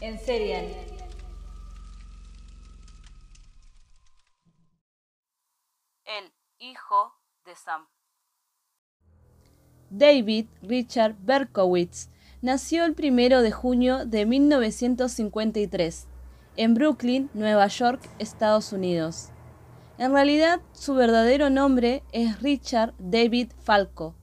en Serial. El hijo de Sam. David Richard Berkowitz nació el 1 de junio de 1953 en Brooklyn, Nueva York, Estados Unidos. En realidad, su verdadero nombre es Richard David Falco.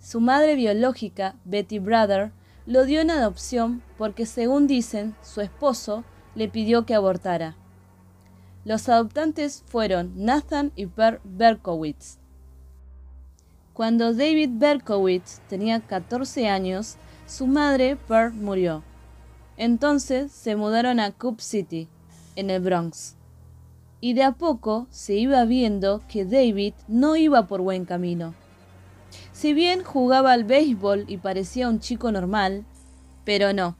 Su madre biológica, Betty Brother, lo dio en adopción porque, según dicen, su esposo le pidió que abortara. Los adoptantes fueron Nathan y Per Berkowitz. Cuando David Berkowitz tenía 14 años, su madre, Per, murió. Entonces se mudaron a Coop City, en el Bronx. Y de a poco se iba viendo que David no iba por buen camino. Si bien jugaba al béisbol y parecía un chico normal, pero no.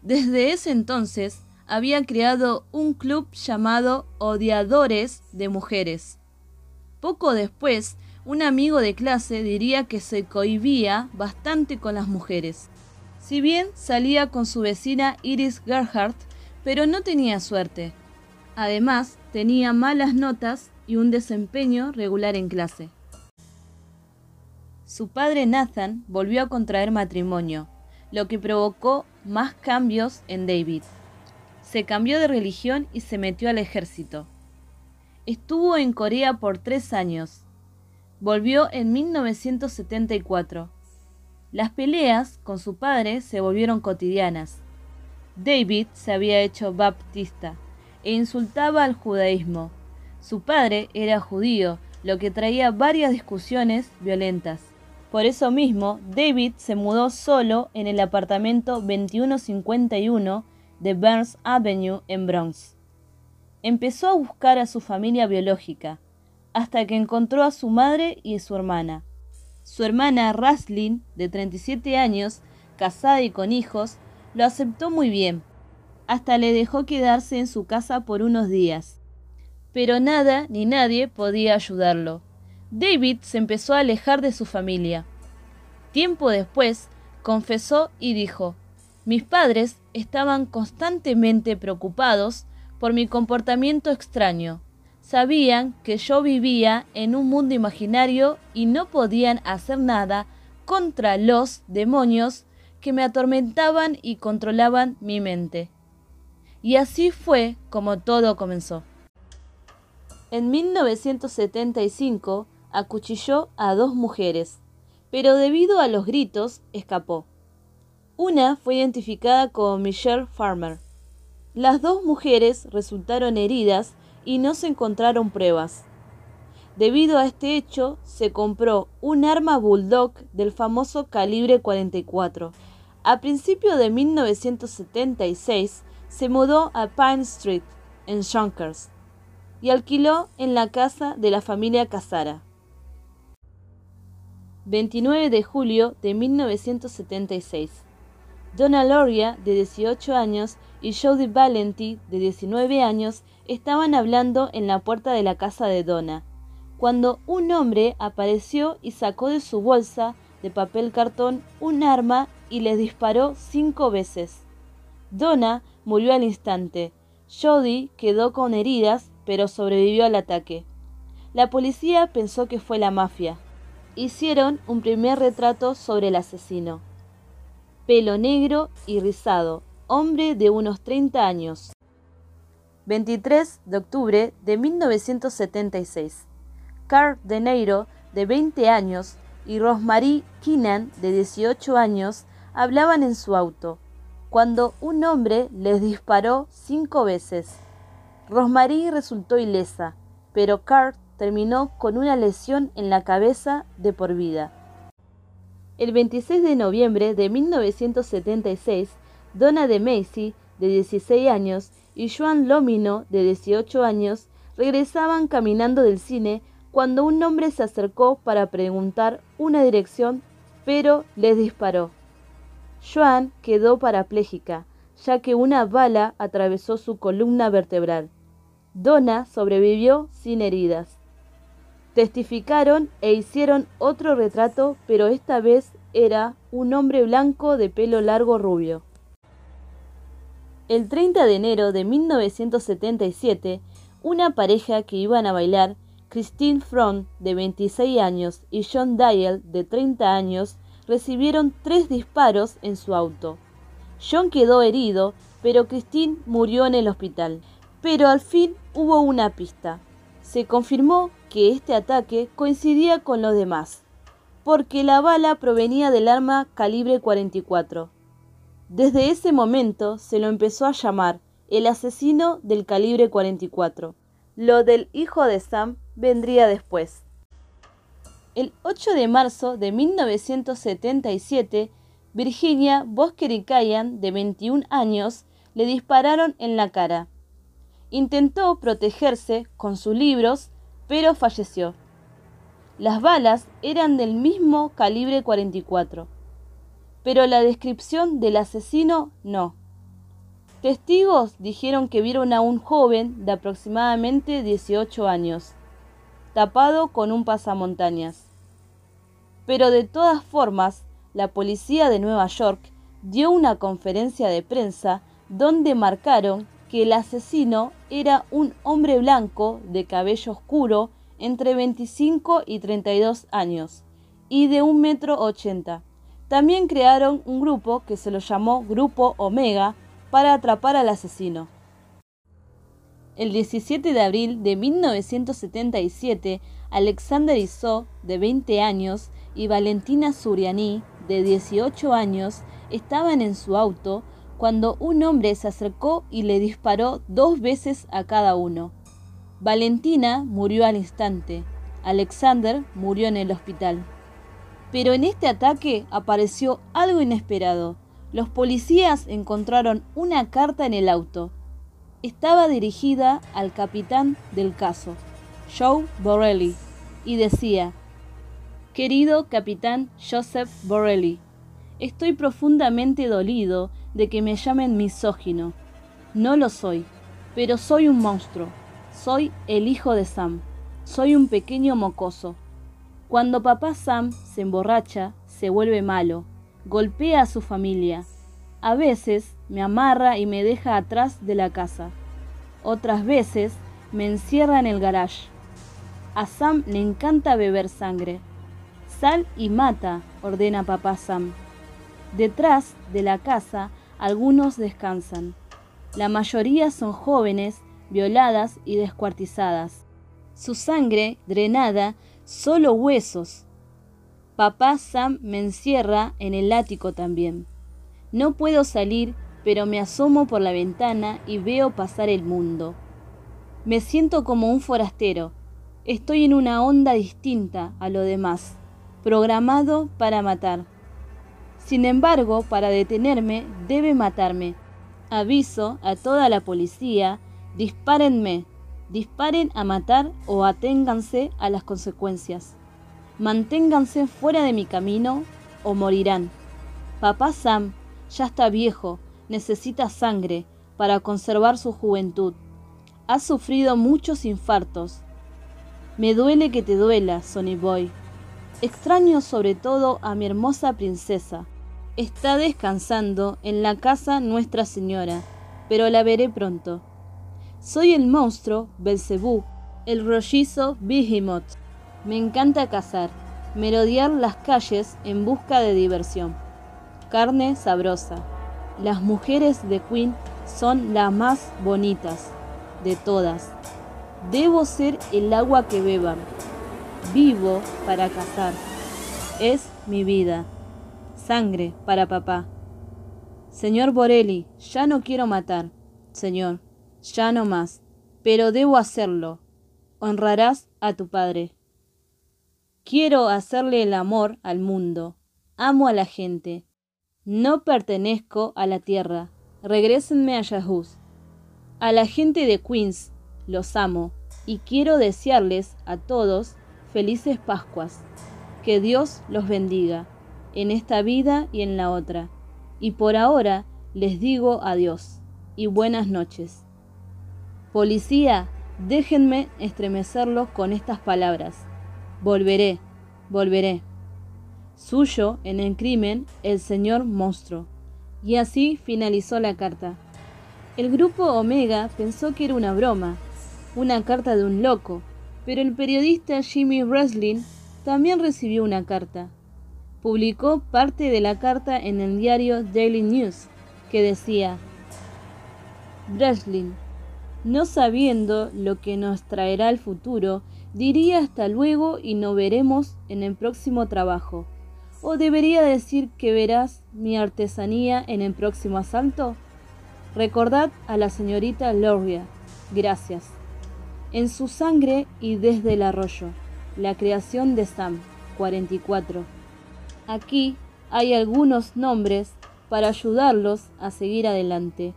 Desde ese entonces había creado un club llamado Odiadores de Mujeres. Poco después, un amigo de clase diría que se cohibía bastante con las mujeres. Si bien salía con su vecina Iris Gerhardt, pero no tenía suerte. Además, tenía malas notas y un desempeño regular en clase. Su padre Nathan volvió a contraer matrimonio, lo que provocó más cambios en David. Se cambió de religión y se metió al ejército. Estuvo en Corea por tres años. Volvió en 1974. Las peleas con su padre se volvieron cotidianas. David se había hecho baptista e insultaba al judaísmo. Su padre era judío, lo que traía varias discusiones violentas. Por eso mismo, David se mudó solo en el apartamento 2151 de Burns Avenue en Bronx. Empezó a buscar a su familia biológica, hasta que encontró a su madre y a su hermana. Su hermana Raslin, de 37 años, casada y con hijos, lo aceptó muy bien, hasta le dejó quedarse en su casa por unos días. Pero nada ni nadie podía ayudarlo. David se empezó a alejar de su familia. Tiempo después, confesó y dijo, mis padres estaban constantemente preocupados por mi comportamiento extraño. Sabían que yo vivía en un mundo imaginario y no podían hacer nada contra los demonios que me atormentaban y controlaban mi mente. Y así fue como todo comenzó. En 1975, acuchilló a dos mujeres, pero debido a los gritos escapó. Una fue identificada como Michelle Farmer. Las dos mujeres resultaron heridas y no se encontraron pruebas. Debido a este hecho, se compró un arma Bulldog del famoso calibre 44. A principios de 1976 se mudó a Pine Street, en Yonkers, y alquiló en la casa de la familia Casara. 29 de julio de 1976. Donna Loria, de 18 años, y Jody Valenti, de 19 años, estaban hablando en la puerta de la casa de Donna, cuando un hombre apareció y sacó de su bolsa de papel cartón un arma y les disparó cinco veces. Donna murió al instante. Jody quedó con heridas, pero sobrevivió al ataque. La policía pensó que fue la mafia, hicieron un primer retrato sobre el asesino. Pelo negro y rizado, hombre de unos 30 años. 23 de octubre de 1976. Carl De Neiro, de 20 años, y Rosemary Keenan, de 18 años, hablaban en su auto, cuando un hombre les disparó cinco veces. Rosemary resultó ilesa, pero Carl terminó con una lesión en la cabeza de por vida. El 26 de noviembre de 1976, Donna de Macy, de 16 años, y Joan Lomino, de 18 años, regresaban caminando del cine cuando un hombre se acercó para preguntar una dirección, pero les disparó. Joan quedó parapléjica, ya que una bala atravesó su columna vertebral. Donna sobrevivió sin heridas. Testificaron e hicieron otro retrato, pero esta vez era un hombre blanco de pelo largo rubio. El 30 de enero de 1977, una pareja que iban a bailar, Christine Front, de 26 años, y John Dial, de 30 años, recibieron tres disparos en su auto. John quedó herido, pero Christine murió en el hospital. Pero al fin hubo una pista. Se confirmó que este ataque coincidía con los demás, porque la bala provenía del arma calibre 44. Desde ese momento se lo empezó a llamar el asesino del calibre 44. Lo del hijo de Sam vendría después. El 8 de marzo de 1977, Virginia Bosker y Cayan, de 21 años, le dispararon en la cara. Intentó protegerse con sus libros, pero falleció. Las balas eran del mismo calibre 44, pero la descripción del asesino no. Testigos dijeron que vieron a un joven de aproximadamente 18 años, tapado con un pasamontañas. Pero de todas formas, la policía de Nueva York dio una conferencia de prensa donde marcaron que el asesino era un hombre blanco de cabello oscuro entre 25 y 32 años y de un metro ochenta. También crearon un grupo que se lo llamó Grupo Omega para atrapar al asesino. El 17 de abril de 1977, Alexander Iso, de 20 años, y Valentina Suriani, de 18 años, estaban en su auto cuando un hombre se acercó y le disparó dos veces a cada uno. Valentina murió al instante, Alexander murió en el hospital. Pero en este ataque apareció algo inesperado. Los policías encontraron una carta en el auto. Estaba dirigida al capitán del caso, Joe Borelli, y decía, Querido capitán Joseph Borelli, estoy profundamente dolido de que me llamen misógino. No lo soy, pero soy un monstruo. Soy el hijo de Sam. Soy un pequeño mocoso. Cuando papá Sam se emborracha, se vuelve malo, golpea a su familia. A veces me amarra y me deja atrás de la casa. Otras veces me encierra en el garage. A Sam le encanta beber sangre. Sal y mata, ordena papá Sam. Detrás de la casa algunos descansan. La mayoría son jóvenes, violadas y descuartizadas. Su sangre drenada, solo huesos. Papá Sam me encierra en el ático también. No puedo salir, pero me asomo por la ventana y veo pasar el mundo. Me siento como un forastero. Estoy en una onda distinta a lo demás programado para matar. Sin embargo, para detenerme, debe matarme. Aviso a toda la policía, dispárenme, disparen a matar o aténganse a las consecuencias. Manténganse fuera de mi camino o morirán. Papá Sam ya está viejo, necesita sangre para conservar su juventud. Ha sufrido muchos infartos. Me duele que te duela, Sonny Boy. Extraño sobre todo a mi hermosa princesa. Está descansando en la casa Nuestra Señora, pero la veré pronto. Soy el monstruo Belcebú, el rollizo Behemoth. Me encanta cazar, merodear las calles en busca de diversión. Carne sabrosa. Las mujeres de Queen son las más bonitas de todas. Debo ser el agua que beban, Vivo para cazar. Es mi vida. Sangre para papá. Señor Borelli, ya no quiero matar. Señor, ya no más. Pero debo hacerlo. Honrarás a tu padre. Quiero hacerle el amor al mundo. Amo a la gente. No pertenezco a la tierra. Regrésenme a Yahoo. A la gente de Queens los amo y quiero desearles a todos felices Pascuas. Que Dios los bendiga en esta vida y en la otra. Y por ahora les digo adiós y buenas noches. Policía, déjenme estremecerlos con estas palabras. Volveré, volveré. Suyo en el crimen el señor monstruo. Y así finalizó la carta. El grupo Omega pensó que era una broma, una carta de un loco, pero el periodista Jimmy Breslin también recibió una carta. Publicó parte de la carta en el diario Daily News, que decía, Breslin, no sabiendo lo que nos traerá el futuro, diría hasta luego y nos veremos en el próximo trabajo. ¿O debería decir que verás mi artesanía en el próximo asalto? Recordad a la señorita Loria. Gracias. En su sangre y desde el arroyo. La creación de Sam, 44. Aquí hay algunos nombres para ayudarlos a seguir adelante.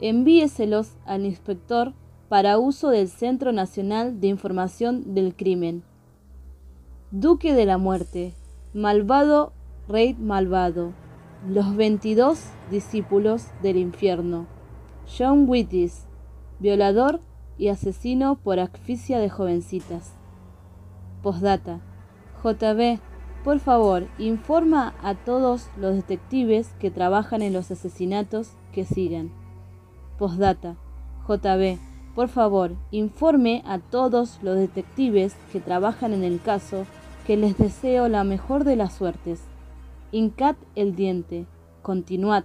Envíeselos al inspector para uso del Centro Nacional de Información del Crimen. Duque de la Muerte, malvado rey malvado, los 22 discípulos del infierno. John Wittis, violador y asesino por asfixia de jovencitas. Postdata. JB, por favor, informa a todos los detectives que trabajan en los asesinatos que sigan. Postdata. JB, por favor, informe a todos los detectives que trabajan en el caso que les deseo la mejor de las suertes. Hincad el diente, continuad,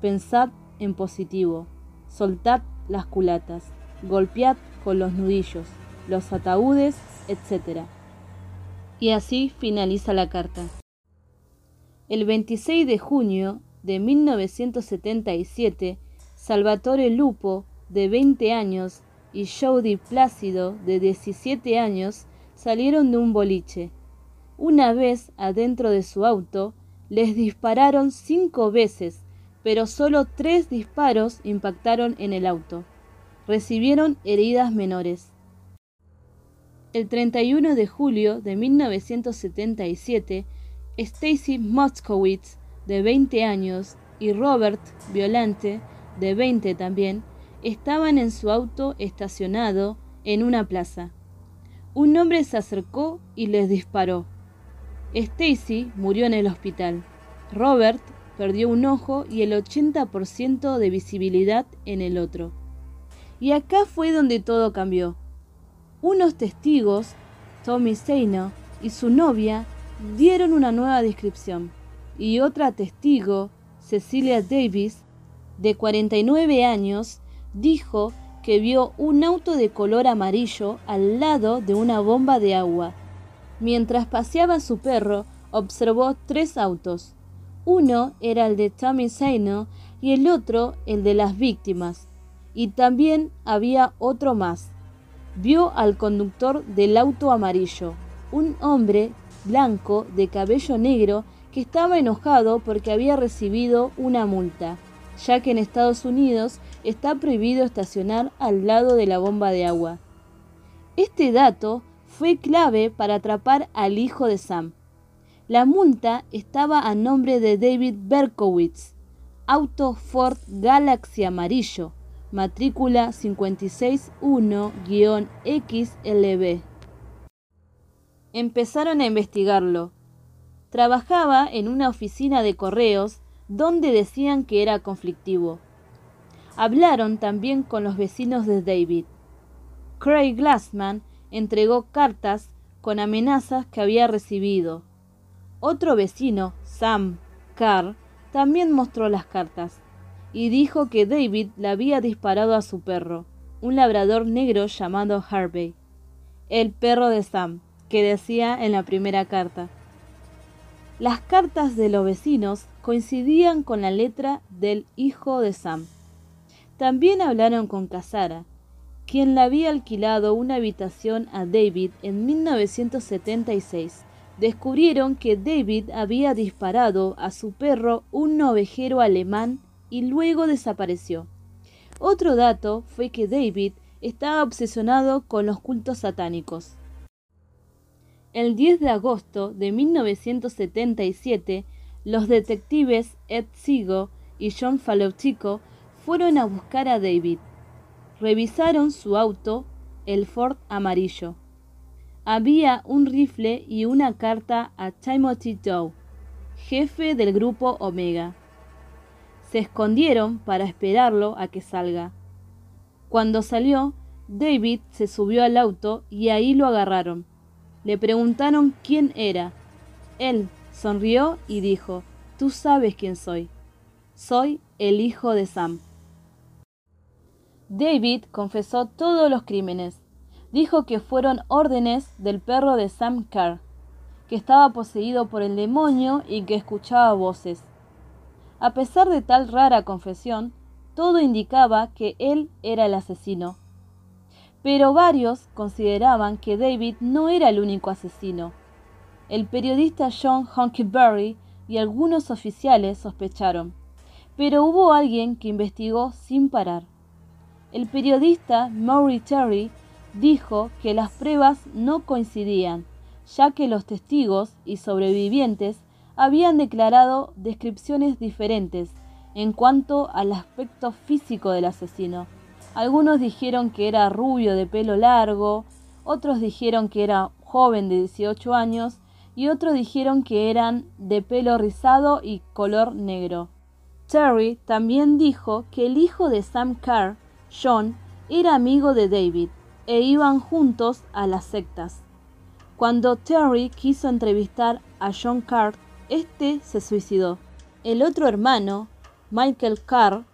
pensad en positivo, soltad las culatas, golpead con los nudillos, los ataúdes, etc. Y así finaliza la carta. El 26 de junio de 1977, Salvatore Lupo, de 20 años, y Jody Plácido, de 17 años, salieron de un boliche. Una vez adentro de su auto, les dispararon cinco veces, pero solo tres disparos impactaron en el auto. Recibieron heridas menores. El 31 de julio de 1977, Stacy Moskowitz, de 20 años, y Robert Violante, de 20 también, estaban en su auto estacionado en una plaza. Un hombre se acercó y les disparó. Stacy murió en el hospital. Robert perdió un ojo y el 80% de visibilidad en el otro. Y acá fue donde todo cambió. Unos testigos, Tommy Seino y su novia, dieron una nueva descripción. Y otra testigo, Cecilia Davis, de 49 años, dijo que vio un auto de color amarillo al lado de una bomba de agua Mientras paseaba su perro, observó tres autos. Uno era el de Tommy Saino y el otro el de las víctimas. Y también había otro más. Vio al conductor del auto amarillo, un hombre blanco de cabello negro que estaba enojado porque había recibido una multa, ya que en Estados Unidos está prohibido estacionar al lado de la bomba de agua. Este dato fue clave para atrapar al hijo de Sam. La multa estaba a nombre de David Berkowitz, auto Ford Galaxy amarillo, matrícula 561-XLB. Empezaron a investigarlo. Trabajaba en una oficina de correos donde decían que era conflictivo. Hablaron también con los vecinos de David. Craig Glassman entregó cartas con amenazas que había recibido. Otro vecino, Sam Carr, también mostró las cartas y dijo que David le había disparado a su perro, un labrador negro llamado Harvey, el perro de Sam, que decía en la primera carta. Las cartas de los vecinos coincidían con la letra del hijo de Sam. También hablaron con Casara, quien le había alquilado una habitación a David en 1976. Descubrieron que David había disparado a su perro un ovejero alemán y luego desapareció. Otro dato fue que David estaba obsesionado con los cultos satánicos. El 10 de agosto de 1977, los detectives Ed Sigo y John Falotico fueron a buscar a David Revisaron su auto, el Ford amarillo. Había un rifle y una carta a Timothy Dow, jefe del grupo Omega. Se escondieron para esperarlo a que salga. Cuando salió, David se subió al auto y ahí lo agarraron. Le preguntaron quién era. Él sonrió y dijo, Tú sabes quién soy. Soy el hijo de Sam. David confesó todos los crímenes. Dijo que fueron órdenes del perro de Sam Carr, que estaba poseído por el demonio y que escuchaba voces. A pesar de tal rara confesión, todo indicaba que él era el asesino. Pero varios consideraban que David no era el único asesino. El periodista John Hunkyberry y algunos oficiales sospecharon, pero hubo alguien que investigó sin parar. El periodista Maury Terry dijo que las pruebas no coincidían, ya que los testigos y sobrevivientes habían declarado descripciones diferentes en cuanto al aspecto físico del asesino. Algunos dijeron que era rubio de pelo largo, otros dijeron que era joven de 18 años y otros dijeron que eran de pelo rizado y color negro. Terry también dijo que el hijo de Sam Carr, John, era amigo de David e iban juntos a las sectas. Cuando Terry quiso entrevistar a John Carr, este se suicidó. El otro hermano, Michael Carr,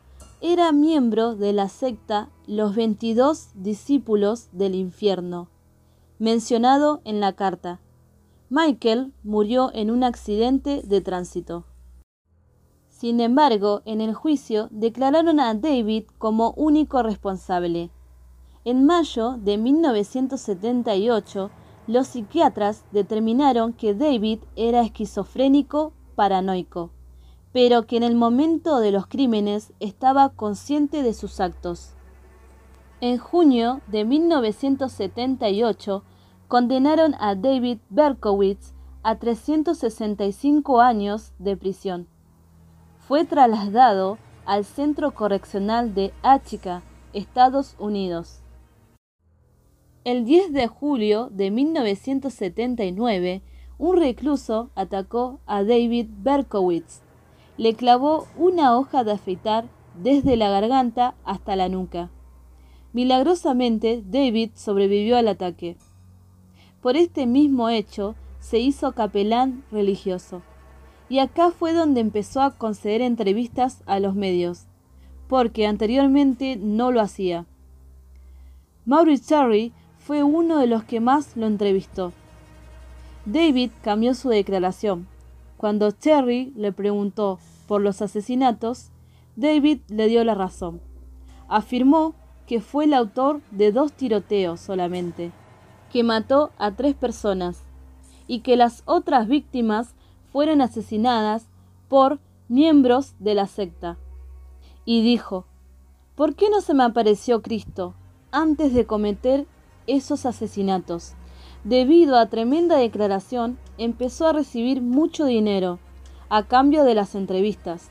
era miembro de la secta Los 22 Discípulos del Infierno, mencionado en la carta. Michael murió en un accidente de tránsito. Sin embargo, en el juicio declararon a David como único responsable. En mayo de 1978, los psiquiatras determinaron que David era esquizofrénico paranoico pero que en el momento de los crímenes estaba consciente de sus actos. En junio de 1978 condenaron a David Berkowitz a 365 años de prisión. Fue trasladado al Centro Correccional de Áchica, Estados Unidos. El 10 de julio de 1979, un recluso atacó a David Berkowitz le clavó una hoja de afeitar desde la garganta hasta la nuca. Milagrosamente, David sobrevivió al ataque. Por este mismo hecho, se hizo capelán religioso. Y acá fue donde empezó a conceder entrevistas a los medios, porque anteriormente no lo hacía. Maurice Terry fue uno de los que más lo entrevistó. David cambió su declaración, cuando Terry le preguntó por los asesinatos, David le dio la razón. Afirmó que fue el autor de dos tiroteos solamente, que mató a tres personas y que las otras víctimas fueron asesinadas por miembros de la secta. Y dijo, ¿por qué no se me apareció Cristo antes de cometer esos asesinatos? Debido a tremenda declaración, empezó a recibir mucho dinero a cambio de las entrevistas.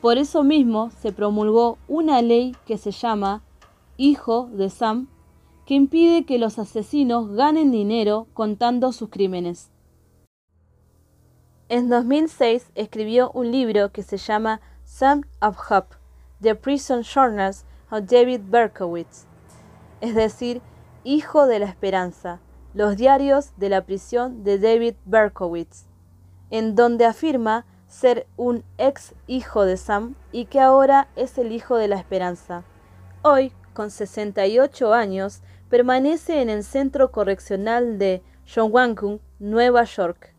Por eso mismo se promulgó una ley que se llama Hijo de Sam, que impide que los asesinos ganen dinero contando sus crímenes. En 2006 escribió un libro que se llama Sam of Hope, The Prison Journals of David Berkowitz, es decir, Hijo de la Esperanza, los diarios de la prisión de David Berkowitz, en donde afirma ser un ex hijo de Sam y que ahora es el hijo de la esperanza. Hoy, con 68 años, permanece en el centro correccional de Shonwankung, Nueva York.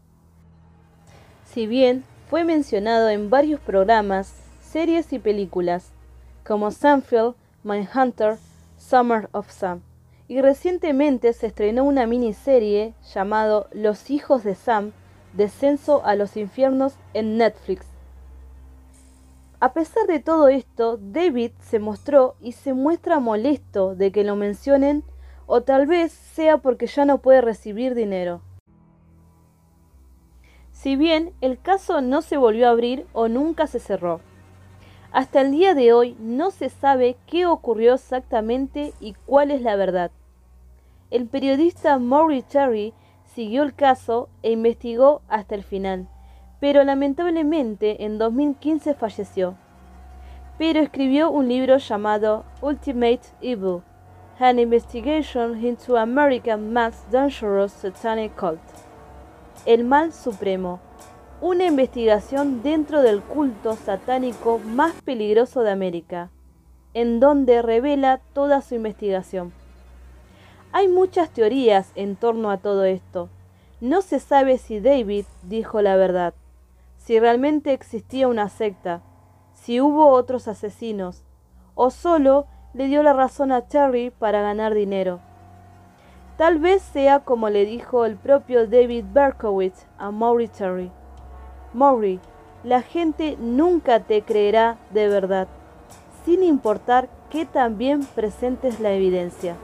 Si bien fue mencionado en varios programas, series y películas, como Samfield, Mindhunter, Summer of Sam y recientemente se estrenó una miniserie llamado Los hijos de Sam, Descenso a los infiernos en Netflix. A pesar de todo esto, David se mostró y se muestra molesto de que lo mencionen o tal vez sea porque ya no puede recibir dinero. Si bien el caso no se volvió a abrir o nunca se cerró. Hasta el día de hoy no se sabe qué ocurrió exactamente y cuál es la verdad. El periodista Maury Terry siguió el caso e investigó hasta el final, pero lamentablemente en 2015 falleció. pero escribió un libro llamado Ultimate Evil, An Investigation into American Mass Dangerous Satanic Cult. El Mal Supremo, una investigación dentro del culto satánico más peligroso de América, en donde revela toda su investigación. Hay muchas teorías en torno a todo esto. No se sabe si David dijo la verdad, si realmente existía una secta, si hubo otros asesinos, o solo le dio la razón a Terry para ganar dinero. Tal vez sea como le dijo el propio David Berkowitz a Maury Terry. Maury, la gente nunca te creerá de verdad, sin importar que también presentes la evidencia.